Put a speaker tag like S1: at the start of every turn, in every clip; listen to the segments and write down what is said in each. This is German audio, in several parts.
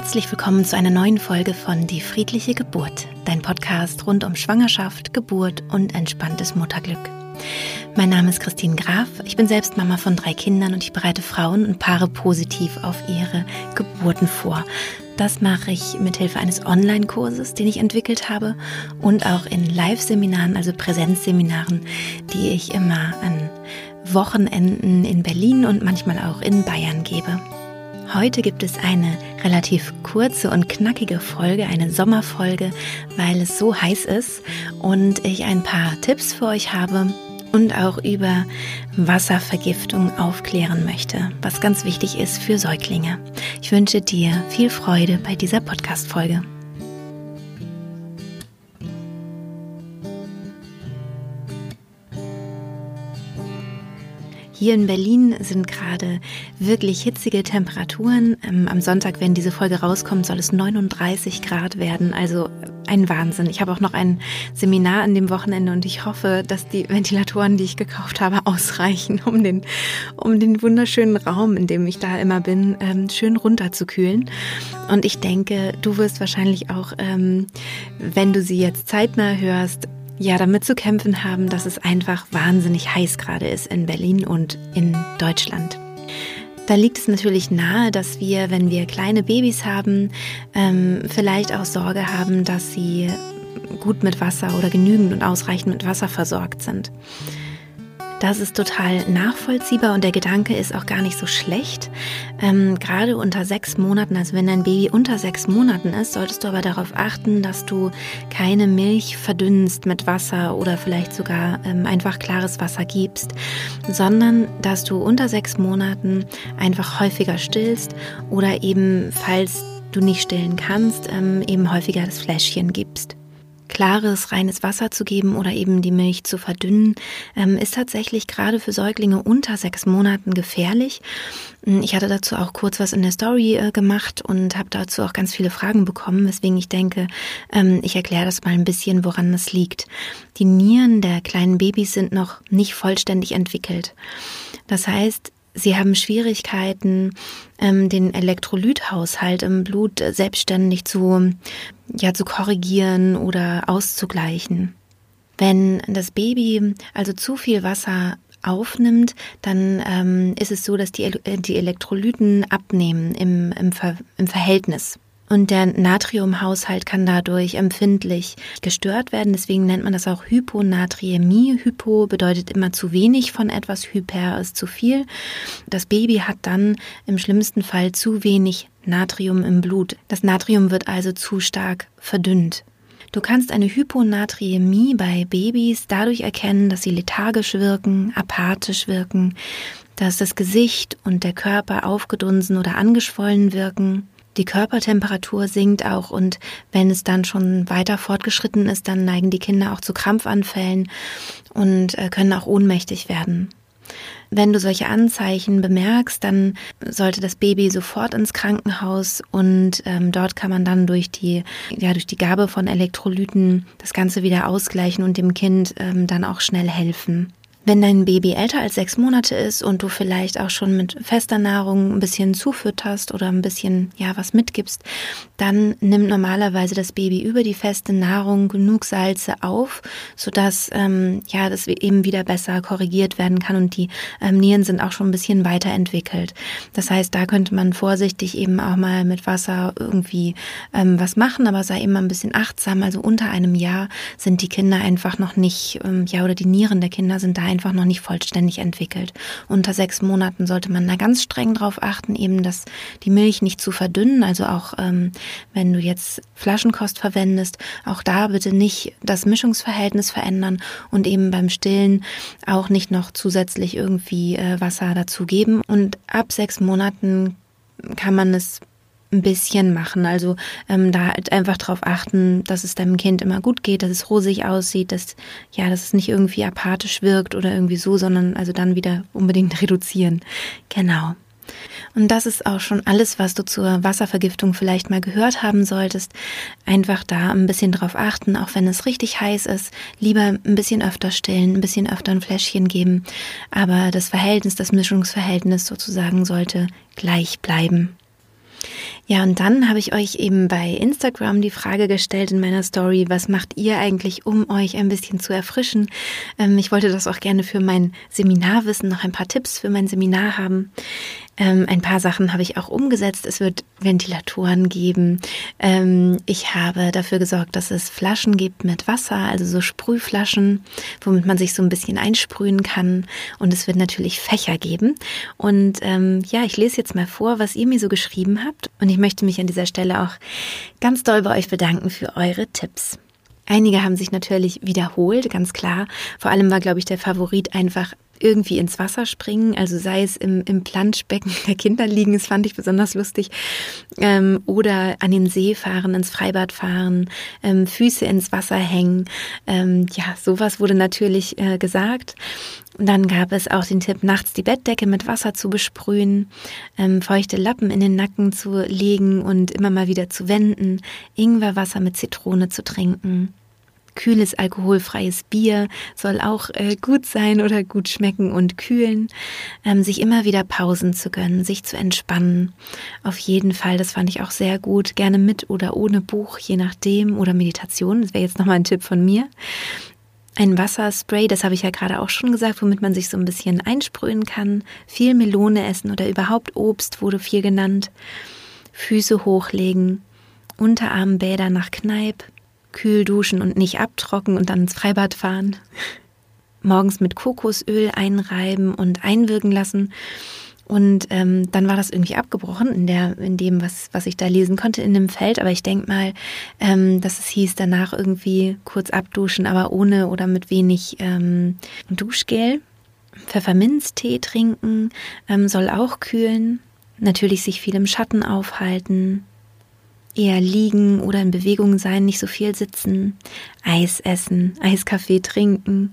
S1: Herzlich willkommen zu einer neuen Folge von Die friedliche Geburt, dein Podcast rund um Schwangerschaft, Geburt und entspanntes Mutterglück. Mein Name ist Christine Graf, ich bin selbst Mama von drei Kindern und ich bereite Frauen und Paare positiv auf ihre Geburten vor. Das mache ich mit Hilfe eines Online-Kurses, den ich entwickelt habe und auch in Live-Seminaren, also Präsenzseminaren, die ich immer an Wochenenden in Berlin und manchmal auch in Bayern gebe. Heute gibt es eine relativ kurze und knackige Folge, eine Sommerfolge, weil es so heiß ist und ich ein paar Tipps für euch habe und auch über Wasservergiftung aufklären möchte, was ganz wichtig ist für Säuglinge. Ich wünsche dir viel Freude bei dieser Podcast-Folge. Hier in Berlin sind gerade wirklich hitzige Temperaturen. Ähm, am Sonntag, wenn diese Folge rauskommt, soll es 39 Grad werden. Also ein Wahnsinn. Ich habe auch noch ein Seminar an dem Wochenende und ich hoffe, dass die Ventilatoren, die ich gekauft habe, ausreichen, um den, um den wunderschönen Raum, in dem ich da immer bin, ähm, schön runterzukühlen. Und ich denke, du wirst wahrscheinlich auch, ähm, wenn du sie jetzt zeitnah hörst, ja damit zu kämpfen haben, dass es einfach wahnsinnig heiß gerade ist in Berlin und in Deutschland. Da liegt es natürlich nahe, dass wir, wenn wir kleine Babys haben, ähm, vielleicht auch Sorge haben, dass sie gut mit Wasser oder genügend und ausreichend mit Wasser versorgt sind. Das ist total nachvollziehbar und der Gedanke ist auch gar nicht so schlecht. Ähm, gerade unter sechs Monaten, also wenn dein Baby unter sechs Monaten ist, solltest du aber darauf achten, dass du keine Milch verdünnst mit Wasser oder vielleicht sogar ähm, einfach klares Wasser gibst, sondern dass du unter sechs Monaten einfach häufiger stillst oder eben, falls du nicht stillen kannst, ähm, eben häufiger das Fläschchen gibst klares, reines Wasser zu geben oder eben die Milch zu verdünnen, ähm, ist tatsächlich gerade für Säuglinge unter sechs Monaten gefährlich. Hm, ich hatte dazu auch kurz was in der Story äh, gemacht und habe dazu auch ganz viele Fragen bekommen, weswegen ich denke, ähm, ich erkläre das mal ein bisschen, woran das liegt. Die Nieren der kleinen Babys sind noch nicht vollständig entwickelt. Das heißt, Sie haben Schwierigkeiten, ähm, den Elektrolythaushalt im Blut selbstständig zu, ja, zu korrigieren oder auszugleichen. Wenn das Baby also zu viel Wasser aufnimmt, dann ähm, ist es so, dass die, die Elektrolyten abnehmen im, im, Ver, im Verhältnis. Und der Natriumhaushalt kann dadurch empfindlich gestört werden. Deswegen nennt man das auch Hyponatriämie. Hypo bedeutet immer zu wenig von etwas, Hyper ist zu viel. Das Baby hat dann im schlimmsten Fall zu wenig Natrium im Blut. Das Natrium wird also zu stark verdünnt. Du kannst eine Hyponatriämie bei Babys dadurch erkennen, dass sie lethargisch wirken, apathisch wirken, dass das Gesicht und der Körper aufgedunsen oder angeschwollen wirken, die Körpertemperatur sinkt auch und wenn es dann schon weiter fortgeschritten ist, dann neigen die Kinder auch zu Krampfanfällen und äh, können auch ohnmächtig werden. Wenn du solche Anzeichen bemerkst, dann sollte das Baby sofort ins Krankenhaus und ähm, dort kann man dann durch die, ja, durch die Gabe von Elektrolyten das Ganze wieder ausgleichen und dem Kind ähm, dann auch schnell helfen. Wenn dein Baby älter als sechs Monate ist und du vielleicht auch schon mit fester Nahrung ein bisschen zufütterst oder ein bisschen, ja, was mitgibst, dann nimmt normalerweise das Baby über die feste Nahrung genug Salze auf, sodass, ähm, ja, das eben wieder besser korrigiert werden kann und die ähm, Nieren sind auch schon ein bisschen weiterentwickelt. Das heißt, da könnte man vorsichtig eben auch mal mit Wasser irgendwie ähm, was machen, aber sei immer ein bisschen achtsam. Also unter einem Jahr sind die Kinder einfach noch nicht, ähm, ja, oder die Nieren der Kinder sind da einfach noch nicht vollständig entwickelt. Unter sechs Monaten sollte man da ganz streng drauf achten, eben, dass die Milch nicht zu verdünnen. Also auch ähm, wenn du jetzt Flaschenkost verwendest, auch da bitte nicht das Mischungsverhältnis verändern und eben beim Stillen auch nicht noch zusätzlich irgendwie äh, Wasser dazugeben. Und ab sechs Monaten kann man es ein bisschen machen. Also ähm, da halt einfach darauf achten, dass es deinem Kind immer gut geht, dass es rosig aussieht, dass ja, dass es nicht irgendwie apathisch wirkt oder irgendwie so, sondern also dann wieder unbedingt reduzieren. Genau. Und das ist auch schon alles, was du zur Wasservergiftung vielleicht mal gehört haben solltest. Einfach da ein bisschen drauf achten, auch wenn es richtig heiß ist. Lieber ein bisschen öfter stillen, ein bisschen öfter ein Fläschchen geben. Aber das Verhältnis, das Mischungsverhältnis sozusagen sollte gleich bleiben. Ja, und dann habe ich euch eben bei Instagram die Frage gestellt in meiner Story, was macht ihr eigentlich, um euch ein bisschen zu erfrischen? Ähm, ich wollte das auch gerne für mein Seminar wissen, noch ein paar Tipps für mein Seminar haben. Ähm, ein paar Sachen habe ich auch umgesetzt. Es wird Ventilatoren geben. Ähm, ich habe dafür gesorgt, dass es Flaschen gibt mit Wasser, also so Sprühflaschen, womit man sich so ein bisschen einsprühen kann. Und es wird natürlich Fächer geben. Und ähm, ja, ich lese jetzt mal vor, was ihr mir so geschrieben habt. Und ich möchte mich an dieser Stelle auch ganz doll bei euch bedanken für eure Tipps. Einige haben sich natürlich wiederholt, ganz klar. Vor allem war, glaube ich, der Favorit einfach irgendwie ins Wasser springen, also sei es im, im Planschbecken der Kinder liegen, das fand ich besonders lustig, ähm, oder an den See fahren, ins Freibad fahren, ähm, Füße ins Wasser hängen. Ähm, ja, sowas wurde natürlich äh, gesagt. Dann gab es auch den Tipp, nachts die Bettdecke mit Wasser zu besprühen, ähm, feuchte Lappen in den Nacken zu legen und immer mal wieder zu wenden, Ingwerwasser mit Zitrone zu trinken kühles alkoholfreies Bier soll auch äh, gut sein oder gut schmecken und kühlen. Ähm, sich immer wieder Pausen zu gönnen, sich zu entspannen. Auf jeden Fall, das fand ich auch sehr gut. Gerne mit oder ohne Buch, je nachdem. Oder Meditation, das wäre jetzt nochmal ein Tipp von mir. Ein Wasserspray, das habe ich ja gerade auch schon gesagt, womit man sich so ein bisschen einsprühen kann. Viel Melone essen oder überhaupt Obst wurde viel genannt. Füße hochlegen. Unterarmbäder nach Kneipp kühl duschen und nicht abtrocken und dann ins Freibad fahren. Morgens mit Kokosöl einreiben und einwirken lassen. Und ähm, dann war das irgendwie abgebrochen in, der, in dem, was, was ich da lesen konnte in dem Feld. Aber ich denke mal, ähm, dass es hieß, danach irgendwie kurz abduschen, aber ohne oder mit wenig ähm, Duschgel. Pfefferminztee trinken ähm, soll auch kühlen. Natürlich sich viel im Schatten aufhalten eher liegen oder in Bewegung sein, nicht so viel sitzen, Eis essen, Eiskaffee trinken,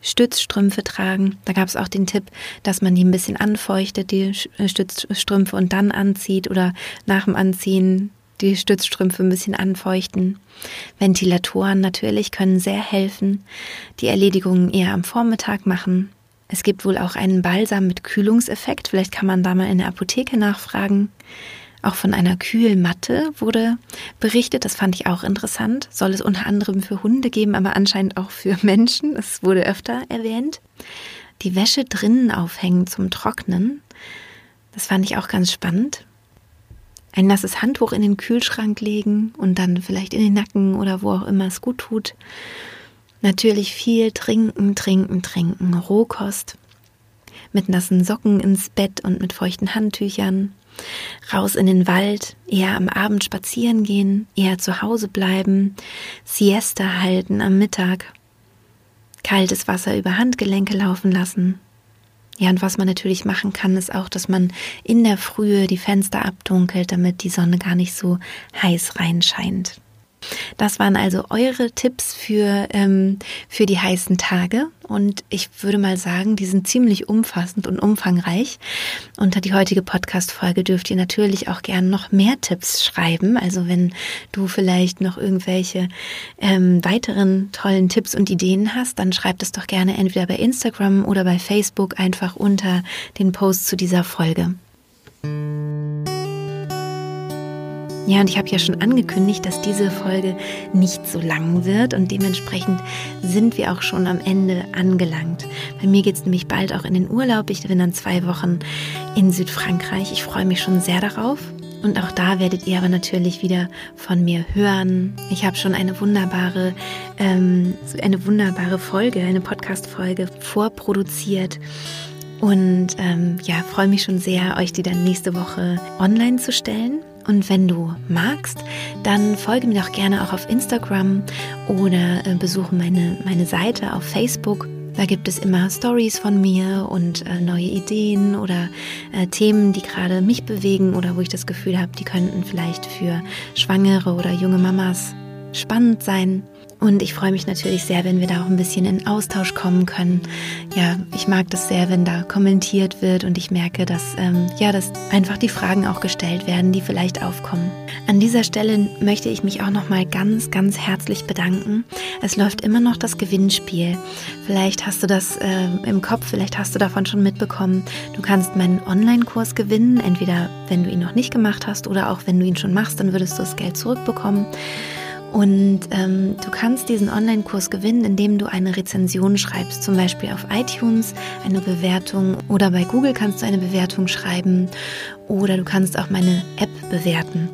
S1: Stützstrümpfe tragen. Da gab es auch den Tipp, dass man die ein bisschen anfeuchtet, die äh, Stützstrümpfe und dann anzieht oder nach dem Anziehen die Stützstrümpfe ein bisschen anfeuchten. Ventilatoren natürlich können sehr helfen. Die Erledigungen eher am Vormittag machen. Es gibt wohl auch einen Balsam mit Kühlungseffekt. Vielleicht kann man da mal in der Apotheke nachfragen. Auch von einer Kühlmatte wurde berichtet. Das fand ich auch interessant. Soll es unter anderem für Hunde geben, aber anscheinend auch für Menschen. Es wurde öfter erwähnt. Die Wäsche drinnen aufhängen zum Trocknen. Das fand ich auch ganz spannend. Ein nasses Handtuch in den Kühlschrank legen und dann vielleicht in den Nacken oder wo auch immer es gut tut. Natürlich viel trinken, trinken, trinken. Rohkost. Mit nassen Socken ins Bett und mit feuchten Handtüchern. Raus in den Wald, eher am Abend spazieren gehen, eher zu Hause bleiben, Siesta halten am Mittag, kaltes Wasser über Handgelenke laufen lassen. Ja, und was man natürlich machen kann, ist auch, dass man in der Frühe die Fenster abdunkelt, damit die Sonne gar nicht so heiß reinscheint. Das waren also eure Tipps für, ähm, für die heißen Tage. Und ich würde mal sagen, die sind ziemlich umfassend und umfangreich. Unter die heutige Podcast-Folge dürft ihr natürlich auch gern noch mehr Tipps schreiben. Also wenn du vielleicht noch irgendwelche ähm, weiteren tollen Tipps und Ideen hast, dann schreib es doch gerne entweder bei Instagram oder bei Facebook einfach unter den Post zu dieser Folge. Ja, und ich habe ja schon angekündigt, dass diese Folge nicht so lang wird und dementsprechend sind wir auch schon am Ende angelangt. Bei mir geht es nämlich bald auch in den Urlaub. Ich bin dann zwei Wochen in Südfrankreich. Ich freue mich schon sehr darauf. Und auch da werdet ihr aber natürlich wieder von mir hören. Ich habe schon eine wunderbare, ähm, eine wunderbare Folge, eine Podcast-Folge vorproduziert. Und ähm, ja, freue mich schon sehr, euch die dann nächste Woche online zu stellen. Und wenn du magst, dann folge mir doch gerne auch auf Instagram oder äh, besuche meine, meine Seite auf Facebook. Da gibt es immer Stories von mir und äh, neue Ideen oder äh, Themen, die gerade mich bewegen oder wo ich das Gefühl habe, die könnten vielleicht für Schwangere oder junge Mamas spannend sein. Und ich freue mich natürlich sehr, wenn wir da auch ein bisschen in Austausch kommen können. Ja, ich mag das sehr, wenn da kommentiert wird und ich merke, dass ähm, ja, dass einfach die Fragen auch gestellt werden, die vielleicht aufkommen. An dieser Stelle möchte ich mich auch noch mal ganz, ganz herzlich bedanken. Es läuft immer noch das Gewinnspiel. Vielleicht hast du das äh, im Kopf, vielleicht hast du davon schon mitbekommen. Du kannst meinen Online-Kurs gewinnen, entweder wenn du ihn noch nicht gemacht hast oder auch wenn du ihn schon machst, dann würdest du das Geld zurückbekommen. Und ähm, du kannst diesen Online-Kurs gewinnen, indem du eine Rezension schreibst, zum Beispiel auf iTunes eine Bewertung oder bei Google kannst du eine Bewertung schreiben oder du kannst auch meine App bewerten.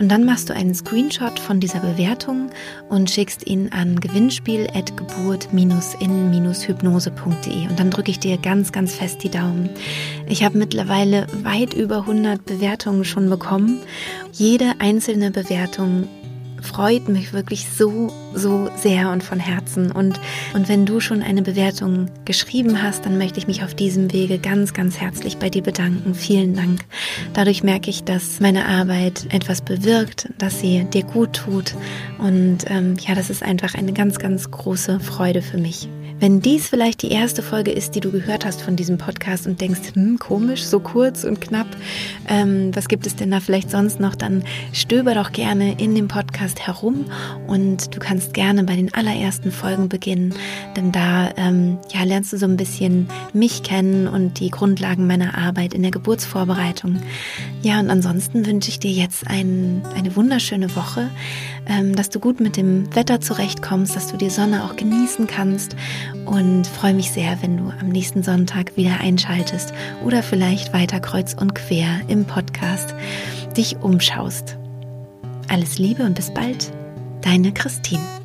S1: Und dann machst du einen Screenshot von dieser Bewertung und schickst ihn an gewinnspiel.geburt-in-hypnose.de und dann drücke ich dir ganz, ganz fest die Daumen. Ich habe mittlerweile weit über 100 Bewertungen schon bekommen. Jede einzelne Bewertung freut mich wirklich so, so sehr und von Herzen. Und, und wenn du schon eine Bewertung geschrieben hast, dann möchte ich mich auf diesem Wege ganz, ganz herzlich bei dir bedanken. Vielen Dank. Dadurch merke ich, dass meine Arbeit etwas bewirkt, dass sie dir gut tut. Und ähm, ja, das ist einfach eine ganz, ganz große Freude für mich. Wenn dies vielleicht die erste Folge ist, die du gehört hast von diesem Podcast und denkst, hm, komisch, so kurz und knapp, ähm, was gibt es denn da vielleicht sonst noch, dann stöber doch gerne in dem Podcast herum und du kannst gerne bei den allerersten Folgen beginnen, denn da ähm, ja, lernst du so ein bisschen mich kennen und die Grundlagen meiner Arbeit in der Geburtsvorbereitung. Ja, und ansonsten wünsche ich dir jetzt ein, eine wunderschöne Woche, dass du gut mit dem Wetter zurechtkommst, dass du die Sonne auch genießen kannst und freue mich sehr, wenn du am nächsten Sonntag wieder einschaltest oder vielleicht weiter kreuz und quer im Podcast dich umschaust. Alles Liebe und bis bald, deine Christine.